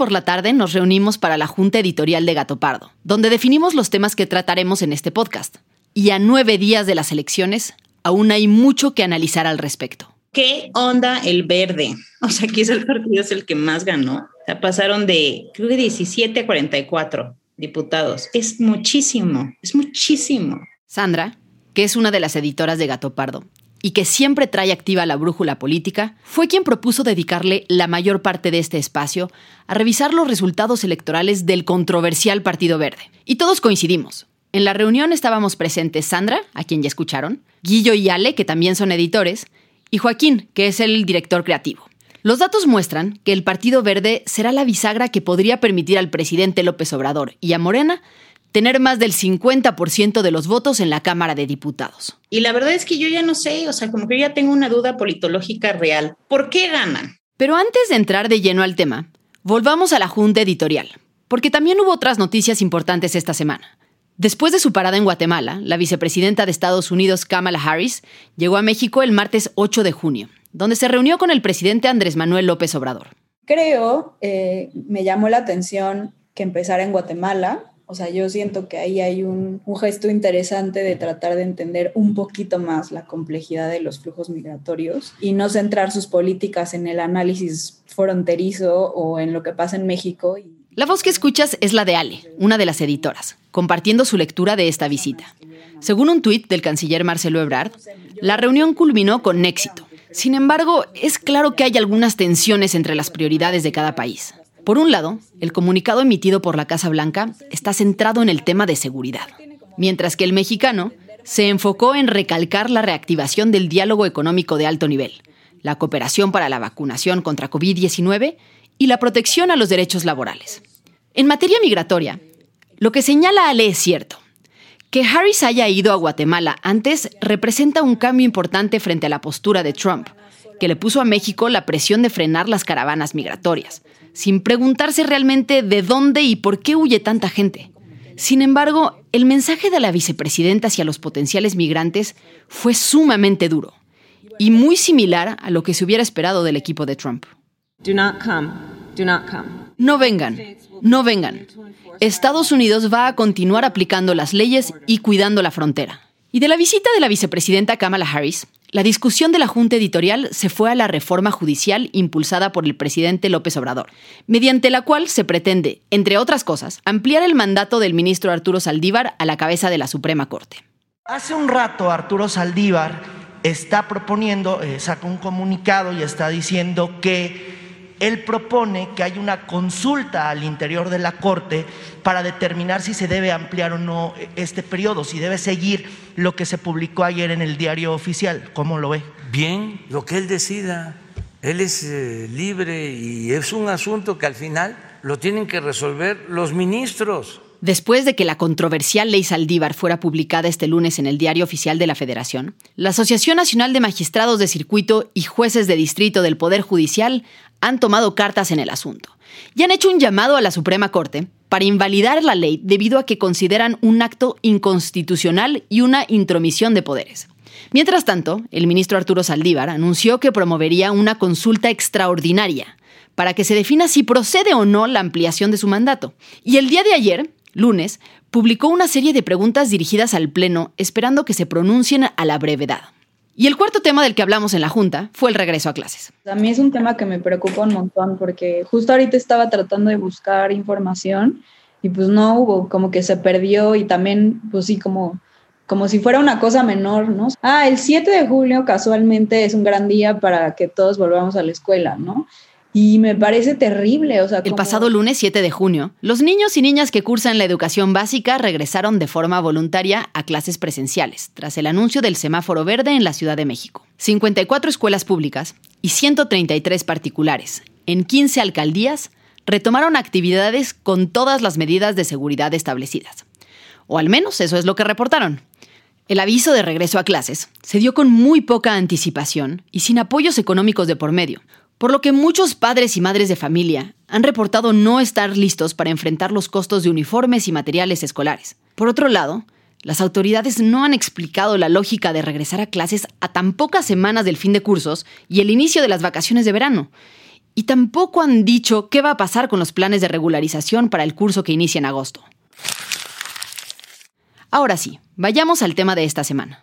Por la tarde nos reunimos para la Junta Editorial de Gato Pardo, donde definimos los temas que trataremos en este podcast. Y a nueve días de las elecciones, aún hay mucho que analizar al respecto. ¿Qué onda el verde? O sea, aquí es el partido es el que más ganó. O sea, pasaron de, creo que 17 a 44 diputados. Es muchísimo, es muchísimo. Sandra, que es una de las editoras de Gato Pardo y que siempre trae activa la brújula política, fue quien propuso dedicarle la mayor parte de este espacio a revisar los resultados electorales del controversial Partido Verde. Y todos coincidimos. En la reunión estábamos presentes Sandra, a quien ya escucharon, Guillo y Ale, que también son editores, y Joaquín, que es el director creativo. Los datos muestran que el Partido Verde será la bisagra que podría permitir al presidente López Obrador y a Morena tener más del 50% de los votos en la Cámara de Diputados. Y la verdad es que yo ya no sé, o sea, como que yo ya tengo una duda politológica real. ¿Por qué ganan? Pero antes de entrar de lleno al tema, volvamos a la Junta Editorial, porque también hubo otras noticias importantes esta semana. Después de su parada en Guatemala, la vicepresidenta de Estados Unidos, Kamala Harris, llegó a México el martes 8 de junio, donde se reunió con el presidente Andrés Manuel López Obrador. Creo, eh, me llamó la atención que empezara en Guatemala. O sea, yo siento que ahí hay un, gesto interesante de tratar de entender un poquito más la complejidad de los flujos migratorios y no centrar sus políticas en el análisis fronterizo o en lo que pasa en México. La voz que escuchas es la de Ale, una de las editoras, compartiendo su lectura de esta visita. Según un tuit del canciller Marcelo Ebrard, la reunión culminó con éxito. Sin embargo, es claro que hay algunas tensiones entre las prioridades de cada país. Por un lado, el comunicado emitido por la Casa Blanca está centrado en el tema de seguridad, mientras que el mexicano se enfocó en recalcar la reactivación del diálogo económico de alto nivel, la cooperación para la vacunación contra COVID-19 y la protección a los derechos laborales. En materia migratoria, lo que señala Ale es cierto. Que Harris haya ido a Guatemala antes representa un cambio importante frente a la postura de Trump, que le puso a México la presión de frenar las caravanas migratorias, sin preguntarse realmente de dónde y por qué huye tanta gente. Sin embargo, el mensaje de la vicepresidenta hacia los potenciales migrantes fue sumamente duro y muy similar a lo que se hubiera esperado del equipo de Trump. No vengan, no vengan. Estados Unidos va a continuar aplicando las leyes y cuidando la frontera. Y de la visita de la vicepresidenta Kamala Harris, la discusión de la Junta Editorial se fue a la reforma judicial impulsada por el presidente López Obrador, mediante la cual se pretende, entre otras cosas, ampliar el mandato del ministro Arturo Saldívar a la cabeza de la Suprema Corte. Hace un rato Arturo Saldívar está proponiendo, eh, saca un comunicado y está diciendo que él propone que haya una consulta al interior de la Corte para determinar si se debe ampliar o no este periodo, si debe seguir lo que se publicó ayer en el diario oficial. ¿Cómo lo ve? Bien, lo que él decida. Él es eh, libre y es un asunto que al final lo tienen que resolver los ministros. Después de que la controversial ley Saldívar fuera publicada este lunes en el Diario Oficial de la Federación, la Asociación Nacional de Magistrados de Circuito y Jueces de Distrito del Poder Judicial han tomado cartas en el asunto y han hecho un llamado a la Suprema Corte para invalidar la ley debido a que consideran un acto inconstitucional y una intromisión de poderes. Mientras tanto, el ministro Arturo Saldívar anunció que promovería una consulta extraordinaria para que se defina si procede o no la ampliación de su mandato. Y el día de ayer, lunes, publicó una serie de preguntas dirigidas al Pleno esperando que se pronuncien a la brevedad. Y el cuarto tema del que hablamos en la Junta fue el regreso a clases. A mí es un tema que me preocupa un montón porque justo ahorita estaba tratando de buscar información y pues no hubo, como que se perdió y también pues sí como como si fuera una cosa menor, ¿no? Ah, el 7 de julio casualmente es un gran día para que todos volvamos a la escuela, ¿no? Y me parece terrible, o sea... El pasado lunes 7 de junio, los niños y niñas que cursan la educación básica regresaron de forma voluntaria a clases presenciales, tras el anuncio del semáforo verde en la Ciudad de México. 54 escuelas públicas y 133 particulares, en 15 alcaldías, retomaron actividades con todas las medidas de seguridad establecidas. O al menos eso es lo que reportaron. El aviso de regreso a clases se dio con muy poca anticipación y sin apoyos económicos de por medio, por lo que muchos padres y madres de familia han reportado no estar listos para enfrentar los costos de uniformes y materiales escolares. Por otro lado, las autoridades no han explicado la lógica de regresar a clases a tan pocas semanas del fin de cursos y el inicio de las vacaciones de verano. Y tampoco han dicho qué va a pasar con los planes de regularización para el curso que inicia en agosto. Ahora sí, vayamos al tema de esta semana.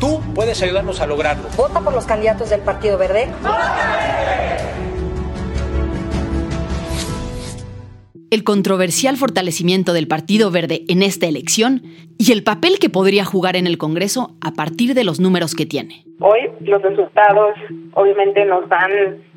Tú puedes ayudarnos a lograrlo. ¿Vota por los candidatos del Partido Verde? El controversial fortalecimiento del Partido Verde en esta elección y el papel que podría jugar en el Congreso a partir de los números que tiene. Hoy los resultados obviamente nos dan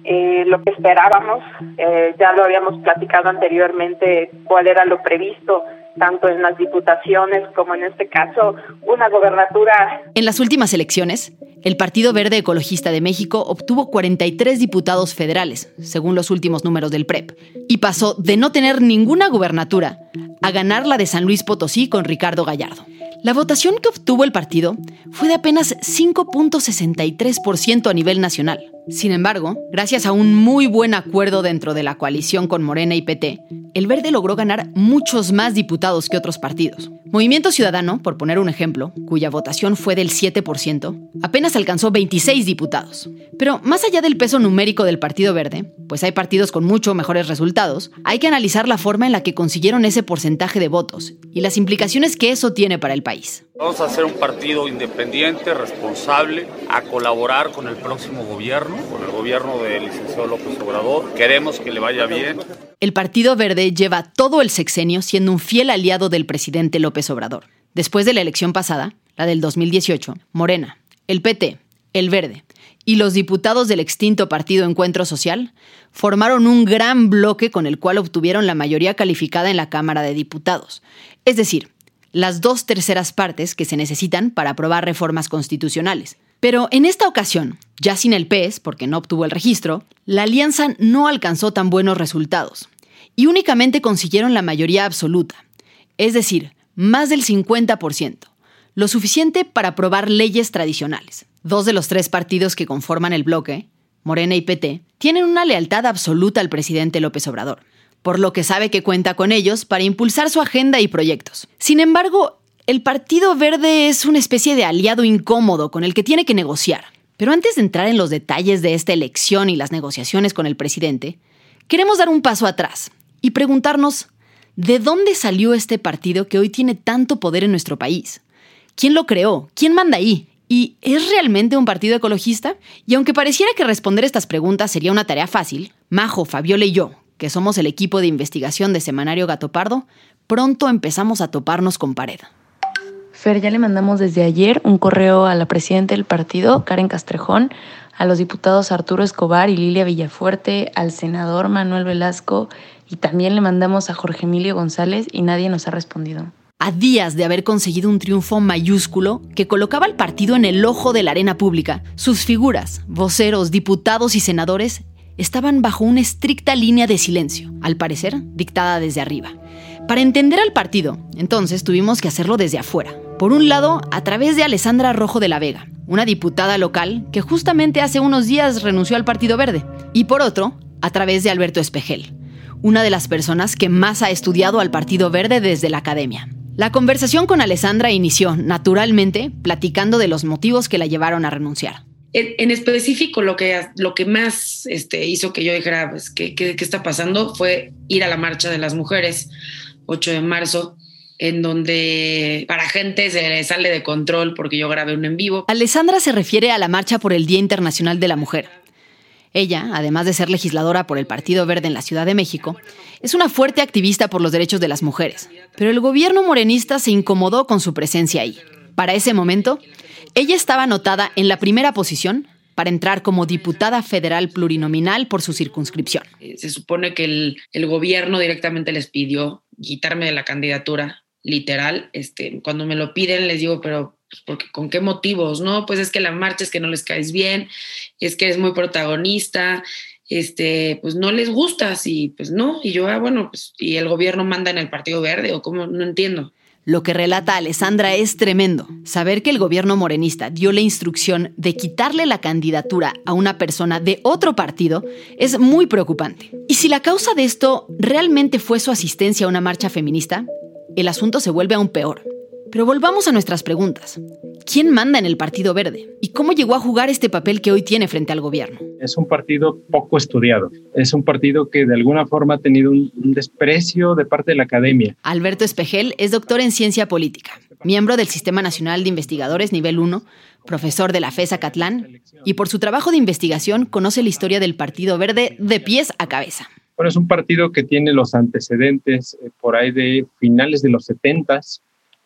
eh, lo que esperábamos, eh, ya lo habíamos platicado anteriormente, cuál era lo previsto tanto en las diputaciones como en este caso una gobernatura. En las últimas elecciones, el Partido Verde Ecologista de México obtuvo 43 diputados federales, según los últimos números del PREP, y pasó de no tener ninguna gubernatura a ganar la de San Luis Potosí con Ricardo Gallardo. La votación que obtuvo el partido fue de apenas 5.63% a nivel nacional. Sin embargo, gracias a un muy buen acuerdo dentro de la coalición con Morena y PT, el Verde logró ganar muchos más diputados que otros partidos. Movimiento Ciudadano, por poner un ejemplo, cuya votación fue del 7%, apenas alcanzó 26 diputados. Pero más allá del peso numérico del Partido Verde, pues hay partidos con mucho mejores resultados, hay que analizar la forma en la que consiguieron ese porcentaje de votos y las implicaciones que eso tiene para el país. Vamos a ser un partido independiente, responsable, a colaborar con el próximo gobierno, con el gobierno del licenciado López Obrador. Queremos que le vaya bien. El Partido Verde lleva todo el sexenio siendo un fiel aliado del presidente López Obrador. Después de la elección pasada, la del 2018, Morena, el PT, el Verde y los diputados del extinto Partido Encuentro Social formaron un gran bloque con el cual obtuvieron la mayoría calificada en la Cámara de Diputados. Es decir, las dos terceras partes que se necesitan para aprobar reformas constitucionales. Pero en esta ocasión, ya sin el PES, porque no obtuvo el registro, la alianza no alcanzó tan buenos resultados y únicamente consiguieron la mayoría absoluta, es decir, más del 50%, lo suficiente para aprobar leyes tradicionales. Dos de los tres partidos que conforman el bloque, Morena y PT, tienen una lealtad absoluta al presidente López Obrador por lo que sabe que cuenta con ellos para impulsar su agenda y proyectos. Sin embargo, el Partido Verde es una especie de aliado incómodo con el que tiene que negociar. Pero antes de entrar en los detalles de esta elección y las negociaciones con el presidente, queremos dar un paso atrás y preguntarnos, ¿de dónde salió este partido que hoy tiene tanto poder en nuestro país? ¿Quién lo creó? ¿Quién manda ahí? ¿Y es realmente un partido ecologista? Y aunque pareciera que responder estas preguntas sería una tarea fácil, Majo, Fabiola y yo, que somos el equipo de investigación de Semanario Gato Pardo, pronto empezamos a toparnos con pared. Fer, ya le mandamos desde ayer un correo a la presidenta del partido, Karen Castrejón, a los diputados Arturo Escobar y Lilia Villafuerte, al senador Manuel Velasco y también le mandamos a Jorge Emilio González y nadie nos ha respondido. A días de haber conseguido un triunfo mayúsculo que colocaba al partido en el ojo de la arena pública, sus figuras, voceros, diputados y senadores estaban bajo una estricta línea de silencio, al parecer dictada desde arriba. Para entender al partido, entonces tuvimos que hacerlo desde afuera. Por un lado, a través de Alessandra Rojo de la Vega, una diputada local que justamente hace unos días renunció al Partido Verde. Y por otro, a través de Alberto Espejel, una de las personas que más ha estudiado al Partido Verde desde la academia. La conversación con Alessandra inició, naturalmente, platicando de los motivos que la llevaron a renunciar en, específico, lo que, lo que más este, hizo que yo dijera, pues, ¿qué, ¿qué, está pasando? Fue ir a la marcha de las mujeres, 8 de marzo, en donde para gente se le sale de control porque yo grabé un en vivo. Alessandra se refiere a la marcha por el Día Internacional de la Mujer. Ella, además de ser legisladora por el Partido Verde en la Ciudad de México, es una fuerte activista por los derechos de las mujeres. Pero el gobierno morenista se incomodó con su presencia ahí. Para ese momento, ella estaba anotada en la primera posición para entrar como diputada federal plurinominal por su circunscripción. Eh, se supone que el, el gobierno directamente les pidió quitarme de la candidatura literal. Este, cuando me lo piden les digo, pero pues, porque, ¿con qué motivos? No, pues es que la marcha es que no les caes bien, es que eres muy protagonista, este, pues no les gusta, y pues no, y yo, ah, bueno, pues, y el gobierno manda en el Partido Verde, o cómo, no entiendo. Lo que relata Alessandra es tremendo. Saber que el gobierno morenista dio la instrucción de quitarle la candidatura a una persona de otro partido es muy preocupante. Y si la causa de esto realmente fue su asistencia a una marcha feminista, el asunto se vuelve aún peor. Pero volvamos a nuestras preguntas. ¿Quién manda en el Partido Verde? ¿Y cómo llegó a jugar este papel que hoy tiene frente al gobierno? Es un partido poco estudiado. Es un partido que de alguna forma ha tenido un, desprecio de parte de la academia. Alberto Espejel es doctor en ciencia política, miembro del Sistema Nacional de Investigadores Nivel 1, profesor de la FESA Catlán, y por su trabajo de investigación conoce la historia del Partido Verde de pies a cabeza. Bueno, es un partido que tiene los antecedentes eh, por ahí de finales de los 70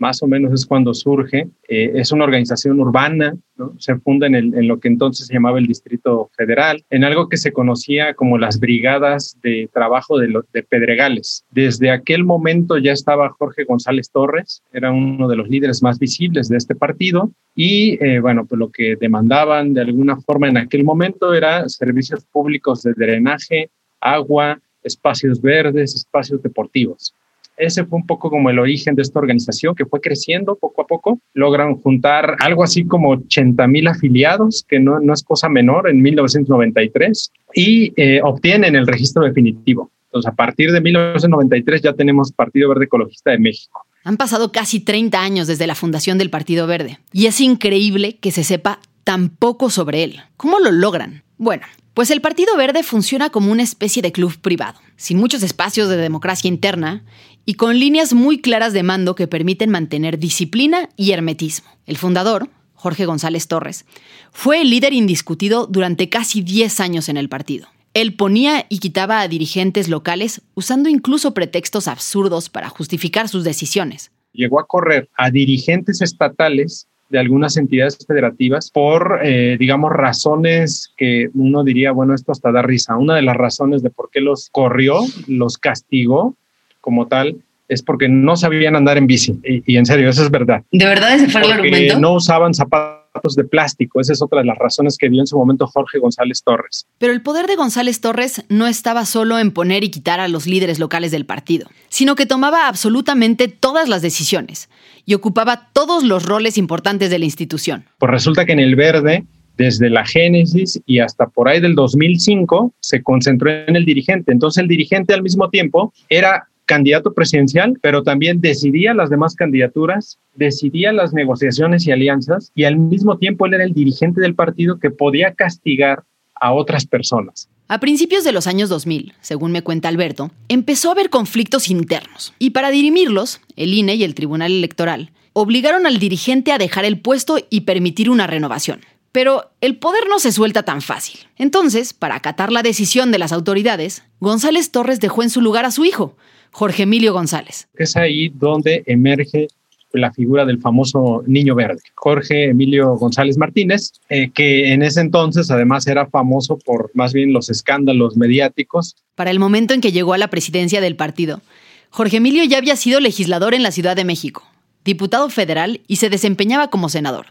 más o menos es cuando surge. Eh, es una organización urbana, se funda en, lo que entonces se llamaba el Distrito Federal, en algo que se conocía como las brigadas de trabajo de, de Pedregales. Desde aquel momento ya estaba Jorge González Torres, era uno de los líderes más visibles de este partido y eh, bueno, pues lo que demandaban de alguna forma en aquel momento era servicios públicos de drenaje, agua, espacios verdes, espacios deportivos. Ese fue un poco como el origen de esta organización que fue creciendo poco a poco. Logran juntar algo así como 80 mil afiliados, que no, no, es cosa menor, en 1993, y eh, obtienen el registro definitivo. Entonces, a partir de 1993 ya tenemos Partido Verde Ecologista de México. Han pasado casi 30 años desde la fundación del Partido Verde y es increíble que se sepa tan poco sobre él. ¿Cómo lo logran? Bueno, pues el Partido Verde funciona como una especie de club privado, sin muchos espacios de democracia interna y con líneas muy claras de mando que permiten mantener disciplina y hermetismo. El fundador, Jorge González Torres, fue el líder indiscutido durante casi 10 años en el partido. Él ponía y quitaba a dirigentes locales usando incluso pretextos absurdos para justificar sus decisiones. Llegó a correr a dirigentes estatales de algunas entidades federativas por, eh, digamos, razones que uno diría, bueno, esto hasta da risa. Una de las razones de por qué los corrió, los castigó como tal, es porque no sabían andar en bici. Y, en serio, eso es verdad. ¿De verdad ese fue el argumento? No usaban zapatos de plástico. Esa es otra de las razones que dio en su momento Jorge González Torres. Pero el poder de González Torres no estaba solo en poner y quitar a los líderes locales del partido, sino que tomaba absolutamente todas las decisiones y ocupaba todos los roles importantes de la institución. Pues resulta que en el verde desde la génesis y hasta por ahí del 2005 se concentró en el dirigente. Entonces el dirigente al mismo tiempo era candidato presidencial, pero también decidía las demás candidaturas, decidía las negociaciones y alianzas y al mismo tiempo él era el dirigente del partido que podía castigar a otras personas. A principios de los años 2000, según me cuenta Alberto, empezó a haber conflictos internos y para dirimirlos, el INE y el Tribunal Electoral obligaron al dirigente a dejar el puesto y permitir una renovación. Pero el poder no se suelta tan fácil. Entonces, para acatar la decisión de las autoridades, González Torres dejó en su lugar a su hijo, Jorge Emilio González. Es ahí donde emerge la figura del famoso niño verde, Jorge Emilio González Martínez, eh, que en ese entonces además era famoso por más bien los escándalos mediáticos. Para el momento en que llegó a la presidencia del partido, Jorge Emilio ya había sido legislador en la Ciudad de México, diputado federal y se desempeñaba como senador.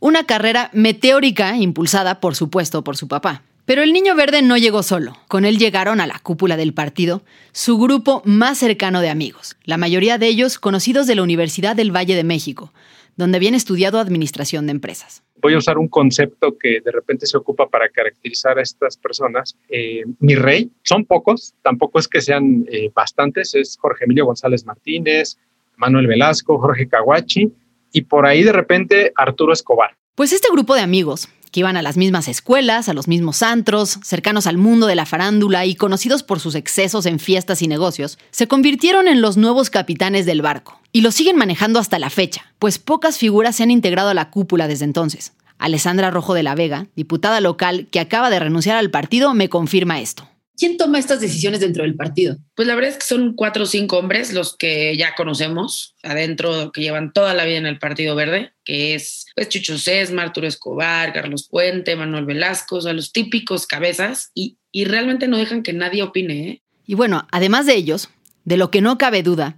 Una carrera meteórica impulsada, por supuesto, por su papá. Pero el niño verde no llegó solo. Con él llegaron a la cúpula del partido su grupo más cercano de amigos, la mayoría de ellos conocidos de la Universidad del Valle de México, donde habían estudiado administración de empresas. Voy a usar un concepto que de repente se ocupa para caracterizar a estas personas. Eh, mi rey, son pocos, tampoco es que sean eh, bastantes, es Jorge Emilio González Martínez, Manuel Velasco, Jorge Caguachi y por ahí de repente Arturo Escobar. Pues este grupo de amigos, que iban a las mismas escuelas, a los mismos antros, cercanos al mundo de la farándula y conocidos por sus excesos en fiestas y negocios, se convirtieron en los nuevos capitanes del barco. Y lo siguen manejando hasta la fecha, pues pocas figuras se han integrado a la cúpula desde entonces. Alessandra Rojo de la Vega, diputada local que acaba de renunciar al partido, me confirma esto. ¿Quién toma estas decisiones dentro del partido? Pues la verdad es que son cuatro o cinco hombres los que ya conocemos adentro, que llevan toda la vida en el Partido Verde, que es pues Chucho Sesma, Arturo Escobar, Carlos Puente, Manuel Velasco, o sea, los típicos cabezas y, y realmente no dejan que nadie opine. ¿eh? Y bueno, además de ellos, de lo que no cabe duda,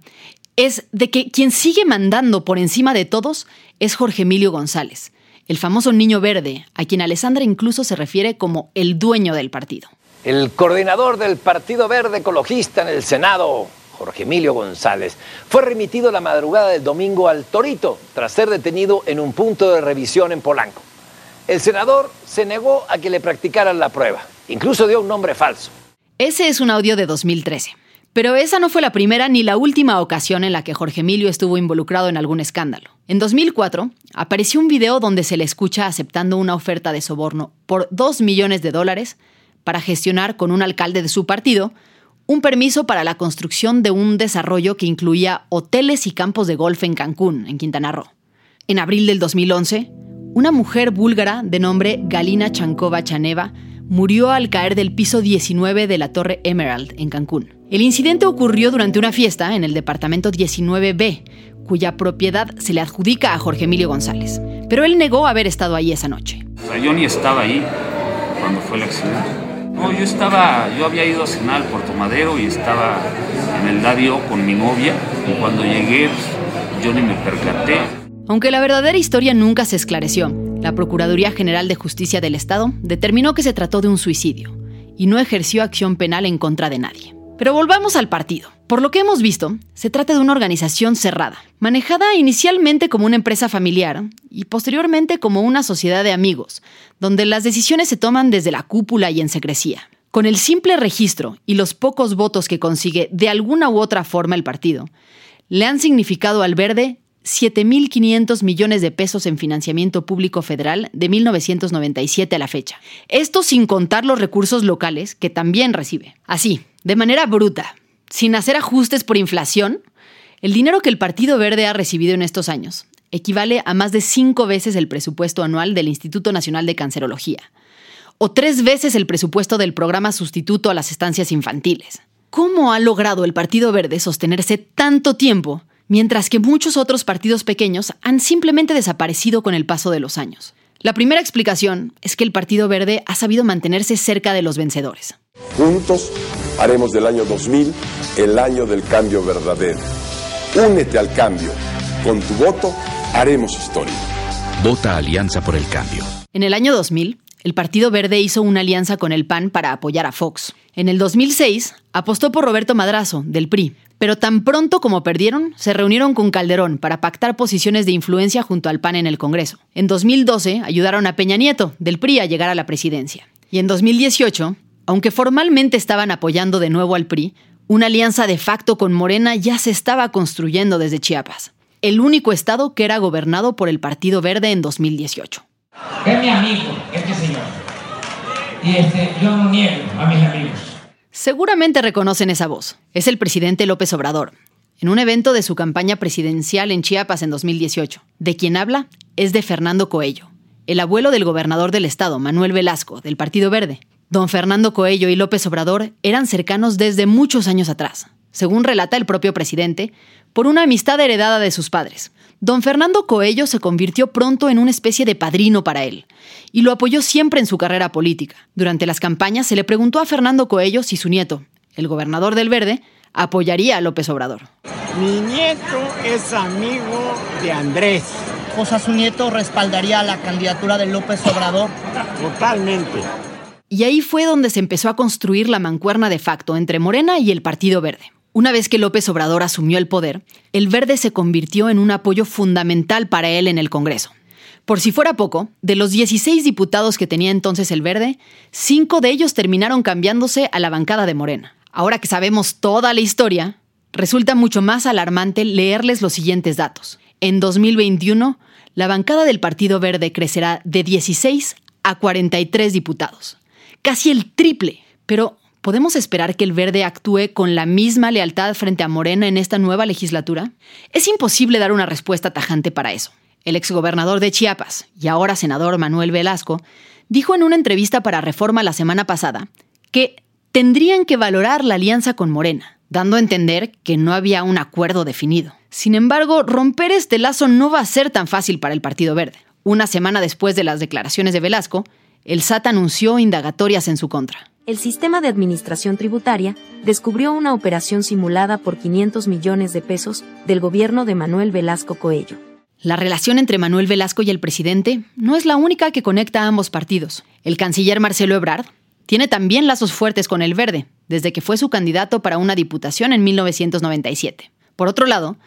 es de que quien sigue mandando por encima de todos es Jorge Emilio González, el famoso niño verde, a quien Alessandra incluso se refiere como el dueño del partido. El coordinador del Partido Verde Ecologista en el Senado, Jorge Emilio González, fue remitido la madrugada del domingo al Torito tras ser detenido en un punto de revisión en Polanco. El senador se negó a que le practicaran la prueba, incluso dio un nombre falso. Ese es un audio de 2013. Pero esa no fue la primera ni la última ocasión en la que Jorge Emilio estuvo involucrado en algún escándalo. En 2004, apareció un video donde se le escucha aceptando una oferta de soborno por 2 millones de dólares para gestionar con un alcalde de su partido un permiso para la construcción de un desarrollo que incluía hoteles y campos de golf en Cancún, en Quintana Roo. En abril del 2011, una mujer búlgara de nombre Galina Chankova Chaneva murió al caer del piso 19 de la Torre Emerald, en Cancún. El incidente ocurrió durante una fiesta en el departamento 19B, cuya propiedad se le adjudica a Jorge Emilio González. Pero él negó haber estado ahí esa noche. Yo ni estaba ahí cuando fue el accidente. No, yo estaba, yo había ido a cenar al Puerto Madero y estaba en el Dadio con mi novia y cuando llegué pues, yo ni me percaté. Aunque la verdadera historia nunca se esclareció, la Procuraduría General de Justicia del Estado determinó que se trató de un suicidio y no ejerció acción penal en contra de nadie. Pero volvamos al partido. Por lo que hemos visto, se trata de una organización cerrada, manejada inicialmente como una empresa familiar y posteriormente como una sociedad de amigos, donde las decisiones se toman desde la cúpula y en secrecía. Con el simple registro y los pocos votos que consigue de alguna u otra forma el partido, le han significado al verde 7.500 millones de pesos en financiamiento público federal de 1997 a la fecha. Esto sin contar los recursos locales que también recibe. Así, de manera bruta, sin hacer ajustes por inflación, el dinero que el Partido Verde ha recibido en estos años equivale a más de cinco veces el presupuesto anual del Instituto Nacional de Cancerología, o tres veces el presupuesto del programa sustituto a las estancias infantiles. ¿Cómo ha logrado el Partido Verde sostenerse tanto tiempo mientras que muchos otros partidos pequeños han simplemente desaparecido con el paso de los años. La primera explicación es que el Partido Verde ha sabido mantenerse cerca de los vencedores. Juntos haremos del año 2000 el año del cambio verdadero. Únete al cambio. Con tu voto haremos historia. Vota Alianza por el Cambio. En el año 2000, el Partido Verde hizo una alianza con el PAN para apoyar a Fox. En el 2006, apostó por Roberto Madrazo, del PRI, pero tan pronto como perdieron, se reunieron con Calderón para pactar posiciones de influencia junto al PAN en el Congreso. En 2012 ayudaron a Peña Nieto, del PRI, a llegar a la presidencia. Y en 2018, aunque formalmente estaban apoyando de nuevo al PRI, una alianza de facto con Morena ya se estaba construyendo desde Chiapas, el único estado que era gobernado por el Partido Verde en 2018. Es mi amigo, este señor. Y este, yo no niego a mis amigos. Seguramente reconocen esa voz. Es el presidente López Obrador, en un evento de su campaña presidencial en Chiapas en 2018. De quien habla es de Fernando Coello, el abuelo del gobernador del estado, Manuel Velasco, del Partido Verde. Don Fernando Coello y López Obrador eran cercanos desde muchos años atrás, según relata el propio presidente, por una amistad heredada de sus padres. Don Fernando Coello se convirtió pronto en una especie de padrino para él, y lo apoyó siempre en su carrera política. Durante las campañas se le preguntó a Fernando Coello si su nieto, el gobernador del Verde, apoyaría a López Obrador. Mi nieto es amigo de Andrés. O sea, su nieto respaldaría la candidatura de López Obrador. Totalmente. Y ahí fue donde se empezó a construir la mancuerna de facto entre Morena y el Partido Verde. Una vez que López Obrador asumió el poder, el Verde se convirtió en un apoyo fundamental para él en el Congreso. Por si fuera poco, de los 16 diputados que tenía entonces el Verde, cinco de ellos terminaron cambiándose a la bancada de Morena. Ahora que sabemos toda la historia, resulta mucho más alarmante leerles los siguientes datos. En 2021, la bancada del Partido Verde crecerá de 16 a 43 diputados. Casi el triple. Pero, ¿podemos esperar que el verde actúe con la misma lealtad frente a Morena en esta nueva legislatura? Es imposible dar una respuesta tajante para eso. El exgobernador de Chiapas y ahora senador Manuel Velasco dijo en una entrevista para Reforma la semana pasada que tendrían que valorar la alianza con Morena, dando a entender que no había un acuerdo definido. Sin embargo, romper este lazo no va a ser tan fácil para el Partido Verde. Una semana después de las declaraciones de Velasco, el SAT anunció indagatorias en su contra. El sistema de administración tributaria descubrió una operación simulada por 500 millones de pesos del gobierno de Manuel Velasco Coello. La relación entre Manuel Velasco y el presidente no es la única que conecta a ambos partidos. El canciller Marcelo Ebrard tiene también lazos fuertes con el Verde, desde que fue su candidato para una diputación en 1997. Por otro lado,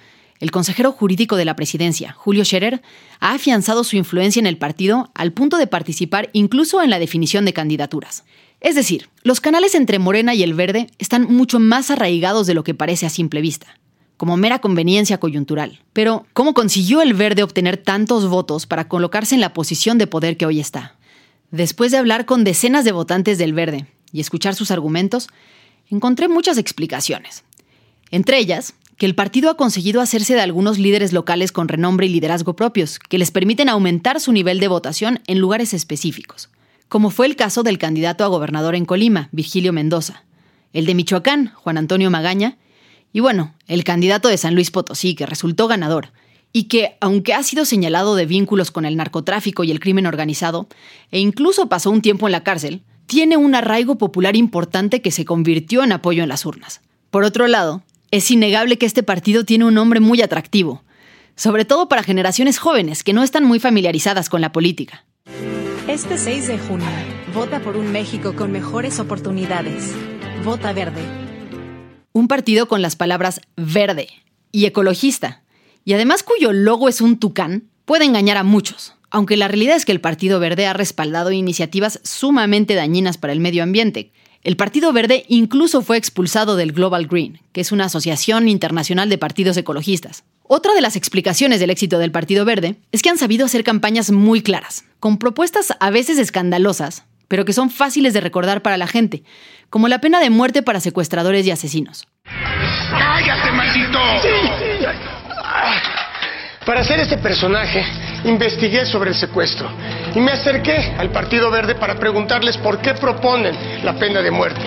el consejero jurídico de la presidencia, Julio Scherer, ha afianzado su influencia en el partido al punto de participar incluso en la definición de candidaturas. Es decir, los canales entre Morena y el Verde están mucho más arraigados de lo que parece a simple vista, como mera conveniencia coyuntural. Pero, ¿cómo consiguió el Verde obtener tantos votos para colocarse en la posición de poder que hoy está? Después de hablar con decenas de votantes del Verde y escuchar sus argumentos, encontré muchas explicaciones. Entre ellas, que el partido ha conseguido hacerse de algunos líderes locales con renombre y liderazgo propios, que les permiten aumentar su nivel de votación en lugares específicos, como fue el caso del candidato a gobernador en Colima, Virgilio Mendoza, el de Michoacán, Juan Antonio Magaña, y bueno, el candidato de San Luis Potosí, que resultó ganador, y que, aunque ha sido señalado de vínculos con el narcotráfico y el crimen organizado, e incluso pasó un tiempo en la cárcel, tiene un arraigo popular importante que se convirtió en apoyo en las urnas. Por otro lado, es innegable que este partido tiene un nombre muy atractivo, sobre todo para generaciones jóvenes que no están muy familiarizadas con la política. Este 6 de junio, vota por un México con mejores oportunidades. Vota verde. Un partido con las palabras verde y ecologista y además cuyo logo es un tucán, puede engañar a muchos, aunque la realidad es que el Partido Verde ha respaldado iniciativas sumamente dañinas para el medio ambiente. El Partido Verde incluso fue expulsado del Global Green, que es una asociación internacional de partidos ecologistas. Otra de las explicaciones del éxito del Partido Verde es que han sabido hacer campañas muy claras, con propuestas a veces escandalosas, pero que son fáciles de recordar para la gente, como la pena de muerte para secuestradores y asesinos. ¡Cállate, maldito! Para hacer este personaje, investigué sobre el secuestro y me acerqué al Partido Verde para preguntarles por qué proponen la pena de muerte.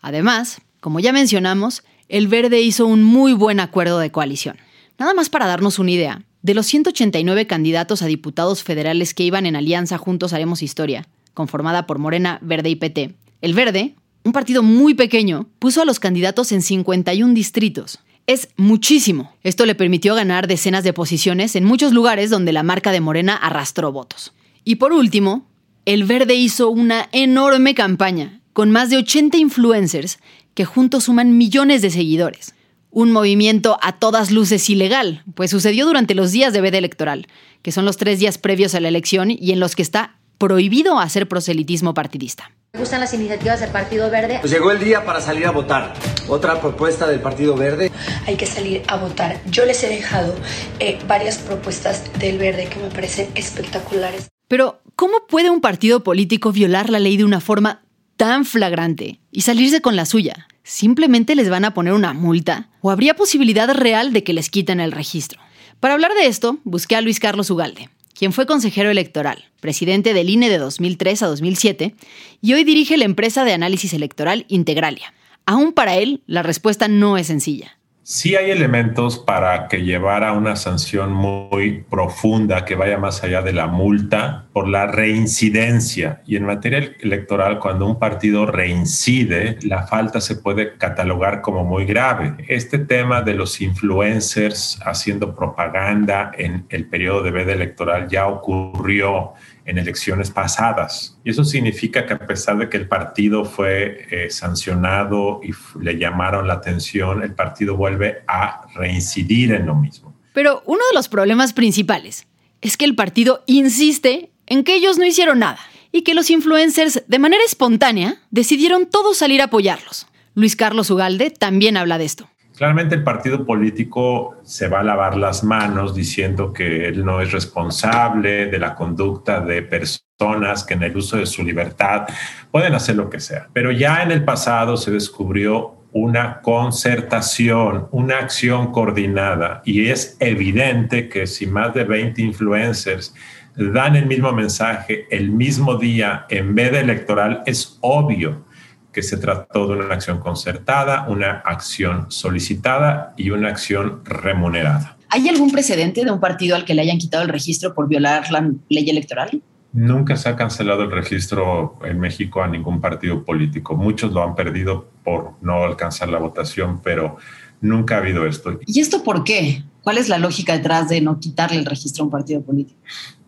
Además, como ya mencionamos, el Verde hizo un muy buen acuerdo de coalición. Nada más para darnos una idea, de los 189 candidatos a diputados federales que iban en alianza Juntos Haremos Historia, conformada por Morena, Verde y PT, el Verde, un partido muy pequeño, puso a los candidatos en 51 distritos, es muchísimo. Esto le permitió ganar decenas de posiciones en muchos lugares donde la marca de Morena arrastró votos. Y por último, el Verde hizo una enorme campaña con más de 80 influencers que juntos suman millones de seguidores. Un movimiento a todas luces ilegal, pues sucedió durante los días de veda electoral, que son los tres días previos a la elección y en los que está prohibido hacer proselitismo partidista. ¿Me gustan las iniciativas del Partido Verde? Pues llegó el día para salir a votar. Otra propuesta del Partido Verde. Hay que salir a votar. Yo les he dejado eh, varias propuestas del Verde que me parecen espectaculares. Pero, ¿cómo puede un partido político violar la ley de una forma tan flagrante y salirse con la suya? ¿Simplemente les van a poner una multa? ¿O habría posibilidad real de que les quiten el registro? Para hablar de esto, busqué a Luis Carlos Ugalde, quien fue consejero electoral, presidente del INE de 2003 a 2007 y hoy dirige la empresa de análisis electoral Integralia. Aún para él, la respuesta no es sencilla. Sí hay elementos para que llevara una sanción muy profunda que vaya más allá de la multa por la reincidencia. Y en materia electoral, cuando un partido reincide, la falta se puede catalogar como muy grave. Este tema de los influencers haciendo propaganda en el periodo de veda electoral ya ocurrió en elecciones pasadas. Y eso significa que a pesar de que el partido fue eh, sancionado y le llamaron la atención, el partido vuelve a reincidir en lo mismo. Pero uno de los problemas principales es que el partido insiste en que ellos no hicieron nada y que los influencers, de manera espontánea, decidieron todos salir a apoyarlos. Luis Carlos Ugalde también habla de esto. Claramente el partido político se va a lavar las manos diciendo que él no es responsable de la conducta de personas que en el uso de su libertad pueden hacer lo que sea. Pero ya en el pasado se descubrió una concertación, una acción coordinada y es evidente que si más de 20 influencers dan el mismo mensaje el mismo día en vez de electoral, es obvio que se trató de una acción concertada, una acción solicitada y una acción remunerada. ¿Hay algún precedente de un partido al que le hayan quitado el registro por violar la ley electoral? Nunca se ha cancelado el registro en México a ningún partido político. Muchos lo han perdido por no alcanzar la votación, pero nunca ha habido esto. ¿Y esto por qué? ¿Cuál es la lógica detrás de no quitarle el registro a un partido político?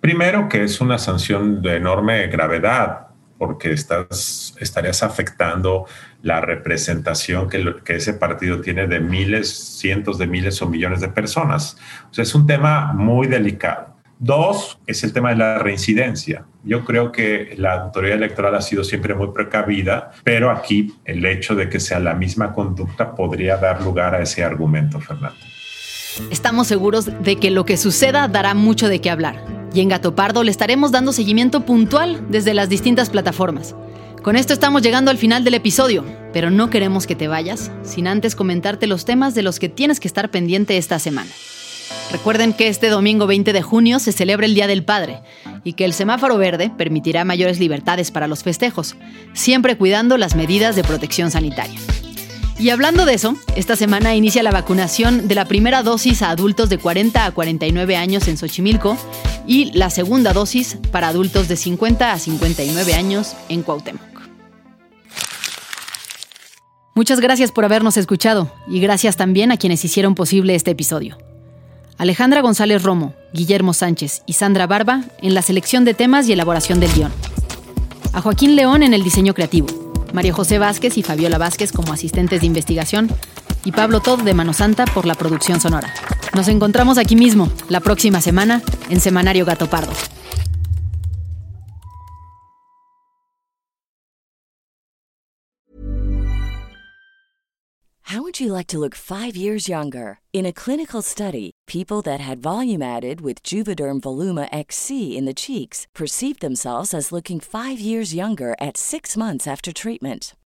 Primero que es una sanción de enorme gravedad porque estás, estarías afectando la representación que, que, ese partido tiene de miles, cientos de miles o millones de personas. O sea, es un tema muy delicado. Dos, es el tema de la reincidencia. Yo creo que la autoridad electoral ha sido siempre muy precavida, pero aquí el hecho de que sea la misma conducta podría dar lugar a ese argumento, Fernando. Estamos seguros de que lo que suceda dará mucho de qué hablar. Y en Gato Pardo le estaremos dando seguimiento puntual desde las distintas plataformas. Con esto estamos llegando al final del episodio, pero no queremos que te vayas sin antes comentarte los temas de los que tienes que estar pendiente esta semana. Recuerden que este domingo 20 de junio se celebra el Día del Padre y que el semáforo verde permitirá mayores libertades para los festejos, siempre cuidando las medidas de protección sanitaria. Y hablando de eso, esta semana inicia la vacunación de la primera dosis a adultos de 40 a 49 años en Xochimilco y la segunda dosis para adultos de 50 a 59 años en Cuauhtémoc. Muchas gracias por habernos escuchado y gracias también a quienes hicieron posible este episodio. Alejandra González Romo, Guillermo Sánchez y Sandra Barba en la selección de temas y elaboración del guion. A Joaquín León en el diseño creativo María José Vázquez y Fabiola Vázquez como asistentes de investigación y Pablo Todd de Mano Santa por la producción sonora. Nos encontramos aquí mismo, la próxima semana, en Semanario Gato Pardo. How would you like to look five years younger? In a clinical study, people that had volume added with Juvederm Voluma XC in the cheeks perceived themselves as looking five years younger at six months after treatment.